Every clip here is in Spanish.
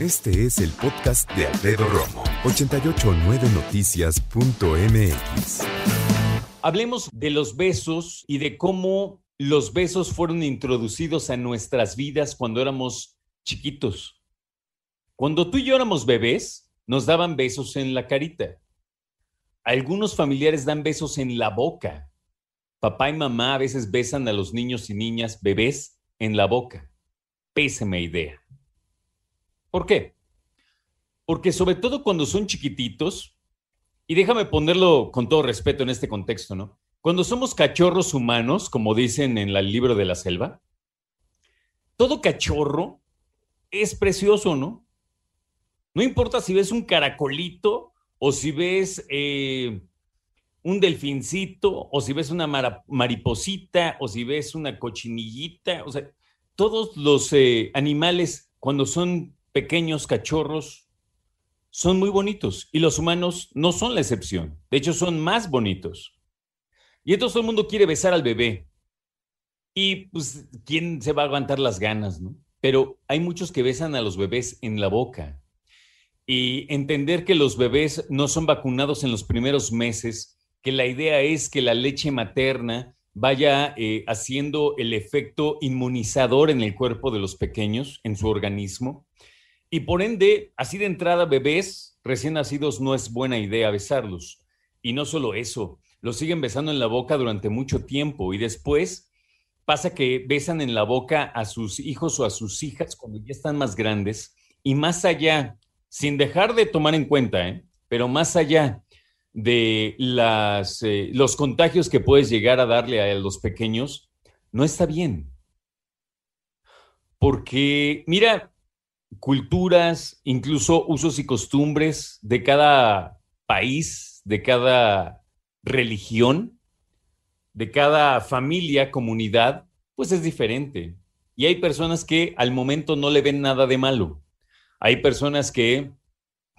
Este es el podcast de Alfredo Romo. 889noticias.mx. Hablemos de los besos y de cómo los besos fueron introducidos a nuestras vidas cuando éramos chiquitos. Cuando tú y yo éramos bebés, nos daban besos en la carita. Algunos familiares dan besos en la boca. Papá y mamá a veces besan a los niños y niñas, bebés, en la boca. Péseme idea. ¿Por qué? Porque sobre todo cuando son chiquititos, y déjame ponerlo con todo respeto en este contexto, ¿no? Cuando somos cachorros humanos, como dicen en el libro de la selva, todo cachorro es precioso, ¿no? No importa si ves un caracolito o si ves eh, un delfincito o si ves una mariposita o si ves una cochinillita, o sea, todos los eh, animales cuando son pequeños cachorros son muy bonitos y los humanos no son la excepción. De hecho, son más bonitos. Y entonces todo el mundo quiere besar al bebé. Y pues, ¿quién se va a aguantar las ganas, no? Pero hay muchos que besan a los bebés en la boca. Y entender que los bebés no son vacunados en los primeros meses, que la idea es que la leche materna vaya eh, haciendo el efecto inmunizador en el cuerpo de los pequeños, en su organismo, y por ende, así de entrada, bebés recién nacidos no es buena idea besarlos. Y no solo eso, los siguen besando en la boca durante mucho tiempo y después pasa que besan en la boca a sus hijos o a sus hijas cuando ya están más grandes y más allá, sin dejar de tomar en cuenta, ¿eh? pero más allá de eh, los contagios que puedes llegar a darle a los pequeños, no está bien. Porque, mira, culturas, incluso usos y costumbres de cada país, de cada religión, de cada familia, comunidad, pues es diferente. Y hay personas que al momento no le ven nada de malo. Hay personas que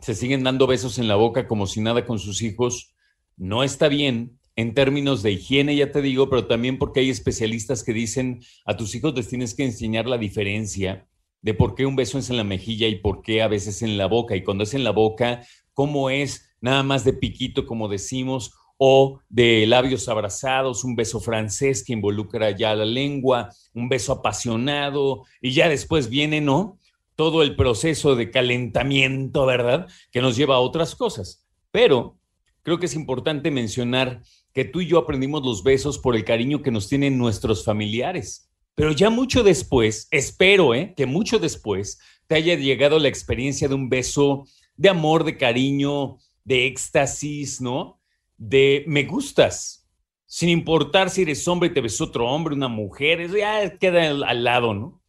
se siguen dando besos en la boca como si nada con sus hijos. No está bien en términos de higiene, ya te digo, pero también porque hay especialistas que dicen a tus hijos les tienes que enseñar la diferencia de por qué un beso es en la mejilla y por qué a veces en la boca. Y cuando es en la boca, cómo es nada más de piquito, como decimos, o de labios abrazados, un beso francés que involucra ya la lengua, un beso apasionado, y ya después viene, ¿no? Todo el proceso de calentamiento, ¿verdad? Que nos lleva a otras cosas. Pero creo que es importante mencionar que tú y yo aprendimos los besos por el cariño que nos tienen nuestros familiares. Pero ya mucho después, espero ¿eh? que mucho después te haya llegado la experiencia de un beso de amor, de cariño, de éxtasis, ¿no? De me gustas, sin importar si eres hombre y te besó otro hombre, una mujer, eso ya queda al, lado, ¿no?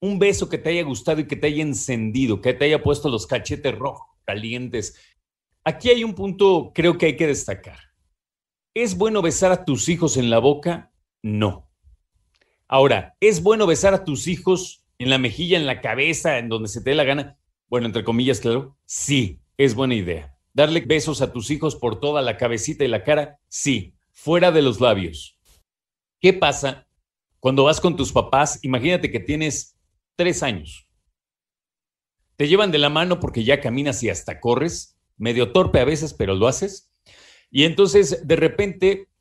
Un beso que te haya gustado y que te haya encendido, que te haya puesto los cachetes rojos, calientes. Aquí hay un punto, creo que hay que destacar. ¿Es bueno besar a tus hijos en la boca? No. Ahora, ¿es bueno besar a tus hijos en la mejilla, en la cabeza, en donde se te dé la gana? Bueno, entre comillas, claro. Sí, es buena idea. Darle besos a tus hijos por toda la cabecita y la cara, sí, fuera de los labios. ¿Qué pasa cuando vas con tus papás? Imagínate que tienes tres años. Te llevan de la mano porque ya caminas y hasta corres, medio torpe a veces, pero lo haces. Y entonces de repente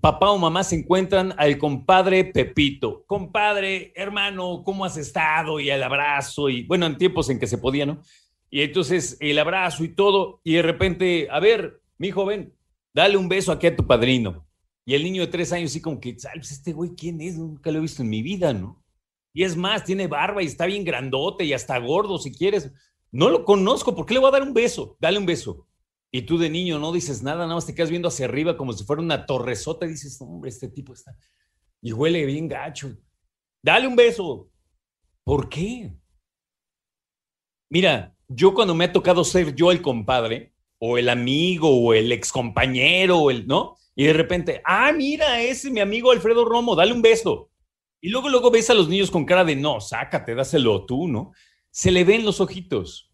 papá o mamá se encuentran al compadre Pepito. Compadre, hermano, ¿cómo has estado? Y el abrazo, y bueno, en tiempos en que se podía, ¿no? Y entonces el abrazo y todo, y de repente, a ver, mi joven, dale un beso aquí a tu padrino. Y el niño de tres años, sí, como que, ¿sabes este güey quién es? Nunca lo he visto en mi vida, ¿no? Y es más, tiene barba y está bien grandote y hasta gordo, si quieres. No lo conozco, ¿por qué le voy a dar un beso? Dale un beso. Y tú de niño no dices nada, nada más te quedas viendo hacia arriba como si fuera una torresota y dices, hombre, este tipo está. Y huele bien gacho. Dale un beso. ¿Por qué? Mira, yo cuando me ha tocado ser yo el compadre, o el amigo, o el excompañero, o el, ¿no? Y de repente, ah, mira, ese es mi amigo Alfredo Romo, dale un beso. Y luego, luego ves a los niños con cara de, no, sácate, dáselo tú, ¿no? Se le ven los ojitos.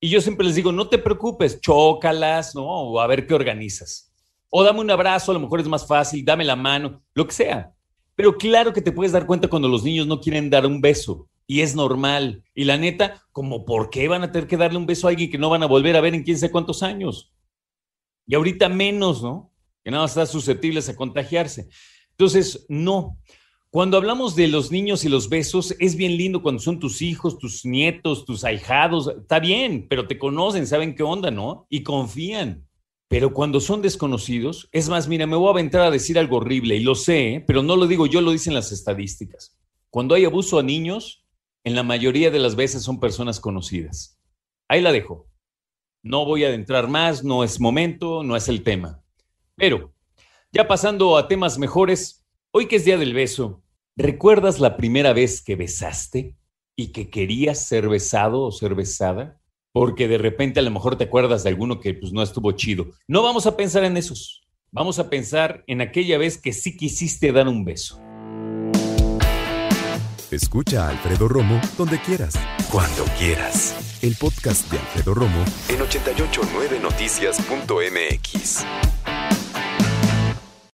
Y yo siempre les digo, no te preocupes, chócalas, ¿no? O a ver qué organizas. O dame un abrazo, a lo mejor es más fácil, dame la mano, lo que sea. Pero claro que te puedes dar cuenta cuando los niños no quieren dar un beso. Y es normal. Y la neta, como por qué van a tener que darle un beso a alguien que no van a volver a ver en quién sé cuántos años. Y ahorita menos, ¿no? Que nada más están susceptibles a contagiarse. Entonces, no. Cuando hablamos de los niños y los besos, es bien lindo cuando son tus hijos, tus nietos, tus ahijados. Está bien, pero te conocen, saben qué onda, ¿no? Y confían. Pero cuando son desconocidos, es más, mira, me voy a aventar a decir algo horrible y lo sé, pero no lo digo yo, lo dicen las estadísticas. Cuando hay abuso a niños, en la mayoría de las veces son personas conocidas. Ahí la dejo. No voy a adentrar más, no es momento, no es el tema. Pero, ya pasando a temas mejores, hoy que es Día del Beso, ¿recuerdas la primera vez que besaste y que querías ser besado o ser besada? porque de repente a lo mejor te acuerdas de alguno que pues no estuvo chido. No vamos a pensar en esos. Vamos a pensar en aquella vez que sí quisiste dar un beso. Escucha a Alfredo Romo donde quieras, cuando quieras. El podcast de Alfredo Romo en 889noticias.mx.